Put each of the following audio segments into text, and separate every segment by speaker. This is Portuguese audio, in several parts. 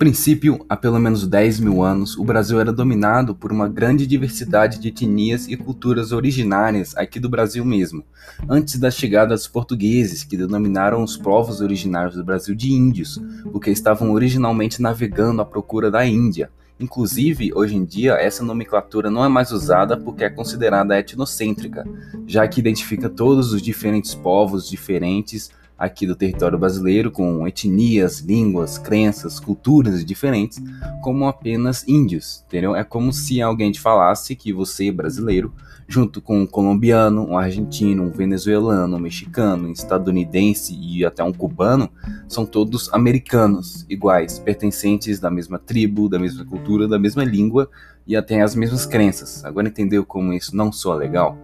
Speaker 1: Princípio, há pelo menos 10 mil anos, o Brasil era dominado por uma grande diversidade de etnias e culturas originárias aqui do Brasil mesmo, antes da chegada dos portugueses, que denominaram os povos originários do Brasil de índios, porque estavam originalmente navegando à procura da Índia. Inclusive, hoje em dia, essa nomenclatura não é mais usada porque é considerada etnocêntrica, já que identifica todos os diferentes povos diferentes aqui do território brasileiro, com etnias, línguas, crenças, culturas diferentes, como apenas índios, entendeu? É como se alguém te falasse que você, brasileiro, junto com um colombiano, um argentino, um venezuelano, um mexicano, um estadunidense e até um cubano, são todos americanos, iguais, pertencentes da mesma tribo, da mesma cultura, da mesma língua e até as mesmas crenças. Agora entendeu como isso não soa legal?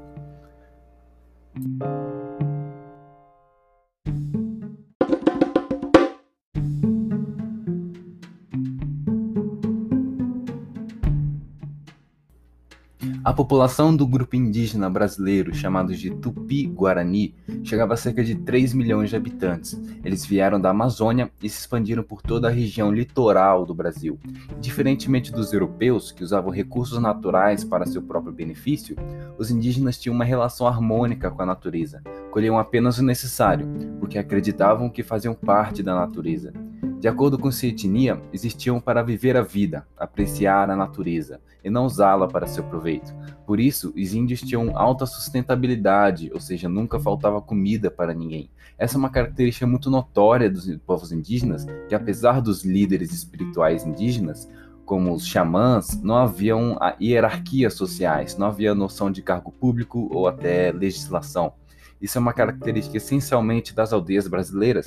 Speaker 1: A população do grupo indígena brasileiro, chamado de Tupi-Guarani, chegava a cerca de 3 milhões de habitantes. Eles vieram da Amazônia e se expandiram por toda a região litoral do Brasil. Diferentemente dos europeus, que usavam recursos naturais para seu próprio benefício, os indígenas tinham uma relação harmônica com a natureza. Colhiam apenas o necessário, porque acreditavam que faziam parte da natureza. De acordo com sua etnia, existiam para viver a vida, apreciar a natureza e não usá-la para seu proveito. Por isso, os índios tinham alta sustentabilidade, ou seja, nunca faltava comida para ninguém. Essa é uma característica muito notória dos povos indígenas, que apesar dos líderes espirituais indígenas, como os xamãs, não haviam hierarquias sociais, não havia noção de cargo público ou até legislação. Isso é uma característica essencialmente das aldeias brasileiras,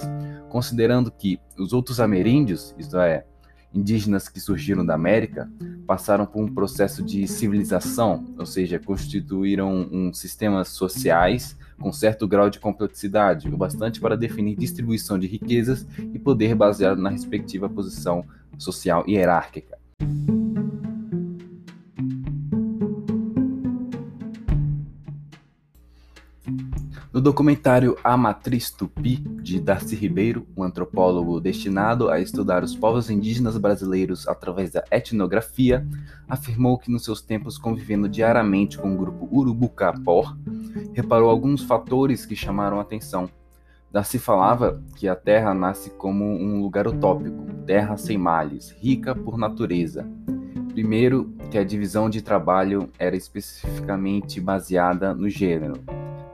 Speaker 1: considerando que os outros ameríndios, isto é, indígenas que surgiram da América, passaram por um processo de civilização, ou seja, constituíram um sistemas sociais com certo grau de complexidade, o bastante para definir distribuição de riquezas e poder baseado na respectiva posição social hierárquica. No documentário A Matriz Tupi, de Darcy Ribeiro, um antropólogo destinado a estudar os povos indígenas brasileiros através da etnografia, afirmou que nos seus tempos convivendo diariamente com o grupo Urubucapor, reparou alguns fatores que chamaram atenção. Darcy falava que a Terra nasce como um lugar utópico, terra sem males, rica por natureza. Primeiro, que a divisão de trabalho era especificamente baseada no gênero,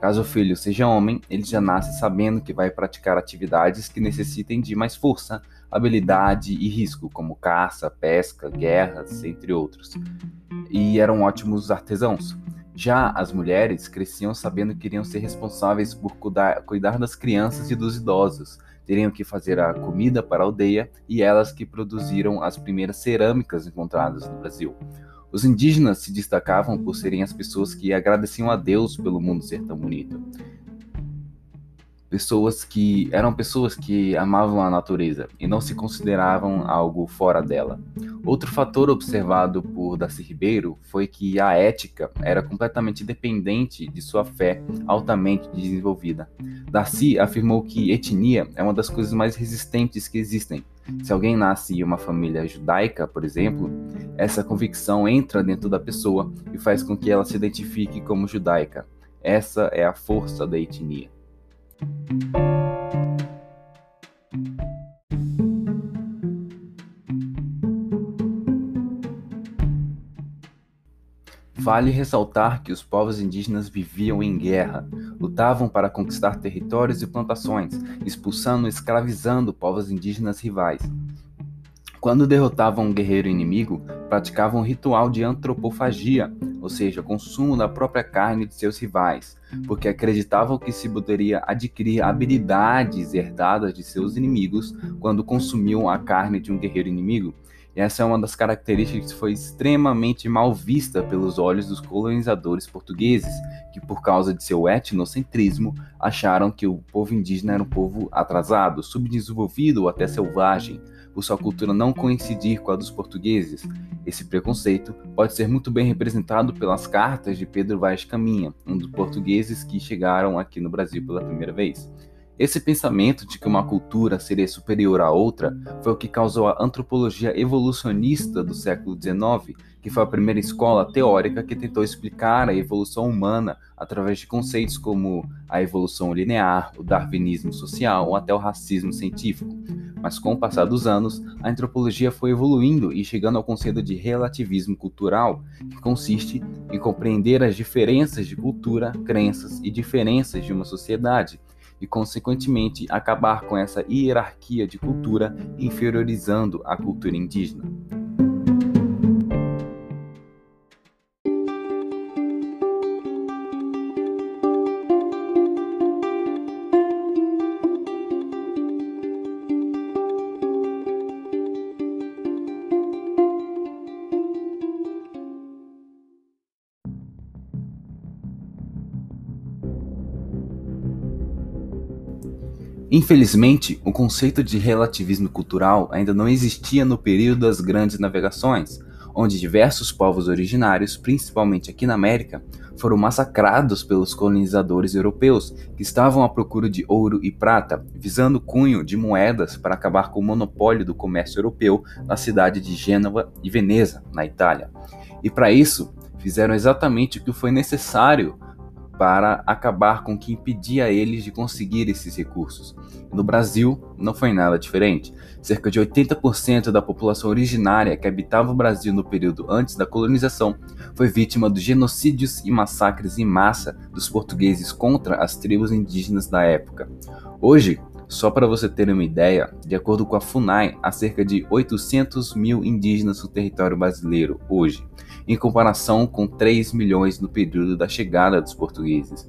Speaker 1: Caso o filho seja homem, ele já nasce sabendo que vai praticar atividades que necessitem de mais força, habilidade e risco, como caça, pesca, guerras, entre outros. E eram ótimos artesãos. Já as mulheres cresciam sabendo que iriam ser responsáveis por cuidar, cuidar das crianças e dos idosos, teriam que fazer a comida para a aldeia e elas que produziram as primeiras cerâmicas encontradas no Brasil. Os indígenas se destacavam por serem as pessoas que agradeciam a Deus pelo mundo ser tão bonito. Pessoas que eram pessoas que amavam a natureza e não se consideravam algo fora dela. Outro fator observado por Darcy Ribeiro foi que a ética era completamente dependente de sua fé altamente desenvolvida. Darcy afirmou que etnia é uma das coisas mais resistentes que existem se alguém nasce em uma família judaica, por exemplo, essa convicção entra dentro da pessoa e faz com que ela se identifique como judaica. Essa é a força da etnia. Vale ressaltar que os povos indígenas viviam em guerra, lutavam para conquistar territórios e plantações, expulsando e escravizando povos indígenas rivais. Quando derrotavam um guerreiro inimigo, praticavam um ritual de antropofagia, ou seja, consumo da própria carne de seus rivais, porque acreditavam que se poderia adquirir habilidades herdadas de seus inimigos quando consumiam a carne de um guerreiro inimigo. Essa é uma das características que foi extremamente mal vista pelos olhos dos colonizadores portugueses, que por causa de seu etnocentrismo acharam que o povo indígena era um povo atrasado, subdesenvolvido ou até selvagem, por sua cultura não coincidir com a dos portugueses. Esse preconceito pode ser muito bem representado pelas cartas de Pedro Vaz Caminha, um dos portugueses que chegaram aqui no Brasil pela primeira vez. Esse pensamento de que uma cultura seria superior à outra foi o que causou a antropologia evolucionista do século XIX, que foi a primeira escola teórica que tentou explicar a evolução humana através de conceitos como a evolução linear, o darwinismo social ou até o racismo científico. Mas com o passar dos anos, a antropologia foi evoluindo e chegando ao conceito de relativismo cultural, que consiste em compreender as diferenças de cultura, crenças e diferenças de uma sociedade e, consequentemente, acabar com essa hierarquia de cultura, inferiorizando a cultura indígena. Infelizmente, o conceito de relativismo cultural ainda não existia no período das grandes navegações, onde diversos povos originários, principalmente aqui na América, foram massacrados pelos colonizadores europeus que estavam à procura de ouro e prata, visando cunho de moedas para acabar com o monopólio do comércio europeu na cidade de Gênova e Veneza, na Itália. E para isso, fizeram exatamente o que foi necessário para acabar com o que impedia eles de conseguir esses recursos. No Brasil, não foi nada diferente. Cerca de 80% da população originária que habitava o Brasil no período antes da colonização foi vítima dos genocídios e massacres em massa dos portugueses contra as tribos indígenas da época. Hoje, só para você ter uma ideia, de acordo com a FUNAI, há cerca de 800 mil indígenas no território brasileiro hoje, em comparação com 3 milhões no período da chegada dos portugueses.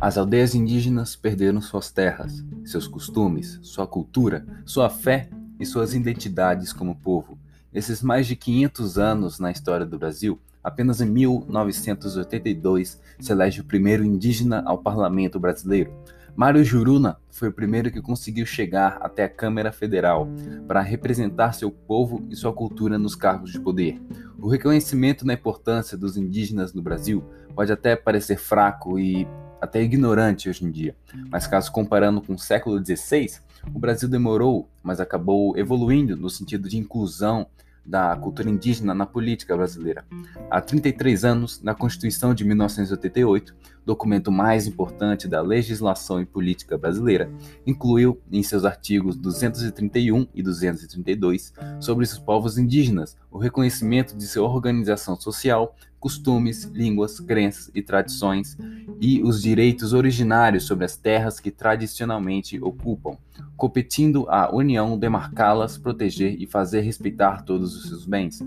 Speaker 1: As aldeias indígenas perderam suas terras, seus costumes, sua cultura, sua fé e suas identidades como povo. Esses mais de 500 anos na história do Brasil, apenas em 1982 se elege o primeiro indígena ao parlamento brasileiro. Mário Juruna foi o primeiro que conseguiu chegar até a Câmara Federal para representar seu povo e sua cultura nos cargos de poder. O reconhecimento da importância dos indígenas no Brasil pode até parecer fraco e até ignorante hoje em dia, mas caso comparando com o século XVI, o Brasil demorou, mas acabou evoluindo no sentido de inclusão da cultura indígena na política brasileira. Há 33 anos, na Constituição de 1988, documento mais importante da legislação e política brasileira, incluiu em seus artigos 231 e 232 sobre os povos indígenas o reconhecimento de sua organização social, costumes, línguas, crenças e tradições e os direitos originários sobre as terras que tradicionalmente ocupam, competindo à União demarcá-las, proteger e fazer respeitar todos os seus bens.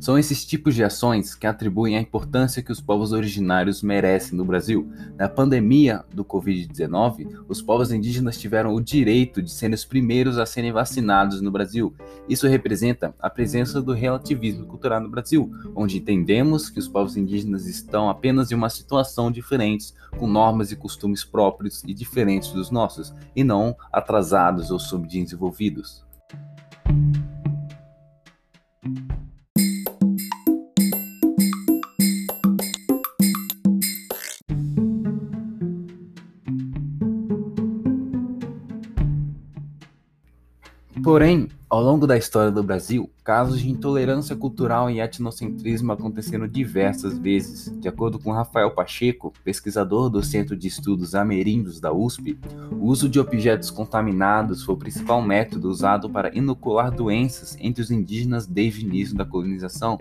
Speaker 1: São esses tipos de ações que atribuem a importância que os povos originários merecem no Brasil. Na pandemia do Covid-19, os povos indígenas tiveram o direito de serem os primeiros a serem vacinados no Brasil. Isso representa a presença do relativismo cultural no Brasil, onde entendemos que os povos indígenas estão apenas em uma situação diferente, com normas e costumes próprios e diferentes dos nossos, e não atrasados ou subdesenvolvidos. Porém, ao longo da história do Brasil, casos de intolerância cultural e etnocentrismo aconteceram diversas vezes. De acordo com Rafael Pacheco, pesquisador do Centro de Estudos Amerindos da USP, o uso de objetos contaminados foi o principal método usado para inocular doenças entre os indígenas desde o início da colonização.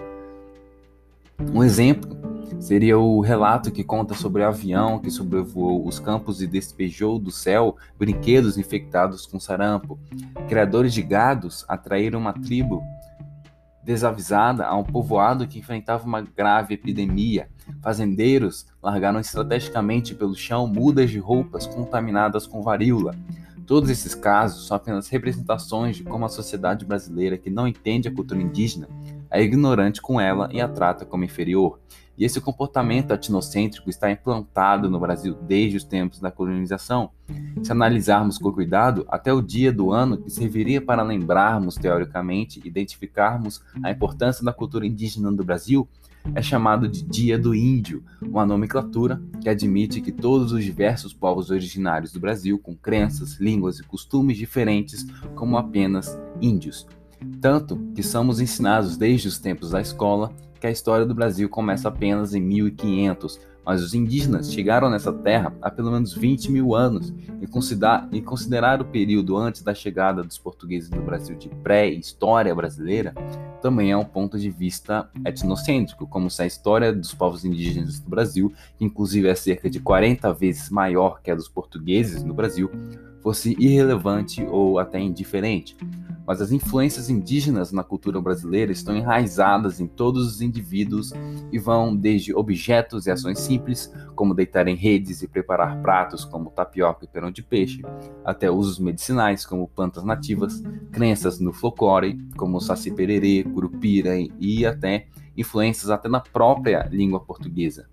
Speaker 1: Um exemplo seria o relato que conta sobre o avião que sobrevoou os campos e despejou do céu brinquedos infectados com sarampo. Criadores de gados atraíram uma tribo desavisada a um povoado que enfrentava uma grave epidemia. Fazendeiros largaram estrategicamente pelo chão mudas de roupas contaminadas com varíola. Todos esses casos são apenas representações de como a sociedade brasileira, que não entende a cultura indígena, é ignorante com ela e a trata como inferior. E esse comportamento etnocêntrico está implantado no Brasil desde os tempos da colonização. Se analisarmos com cuidado, até o dia do ano que serviria para lembrarmos, teoricamente, identificarmos a importância da cultura indígena do Brasil, é chamado de Dia do Índio, uma nomenclatura que admite que todos os diversos povos originários do Brasil, com crenças, línguas e costumes diferentes, como apenas índios. Tanto que somos ensinados desde os tempos da escola que a história do Brasil começa apenas em 1500, mas os indígenas chegaram nessa terra há pelo menos 20 mil anos e considerar, e considerar o período antes da chegada dos portugueses no Brasil de pré-história brasileira também é um ponto de vista etnocêntrico, como se a história dos povos indígenas do Brasil, que inclusive é cerca de 40 vezes maior que a dos portugueses no Brasil, fosse irrelevante ou até indiferente mas as influências indígenas na cultura brasileira estão enraizadas em todos os indivíduos e vão desde objetos e ações simples, como deitar em redes e preparar pratos como tapioca e perão de peixe, até usos medicinais como plantas nativas, crenças no folclore, como saci pererê, curupira e até influências até na própria língua portuguesa.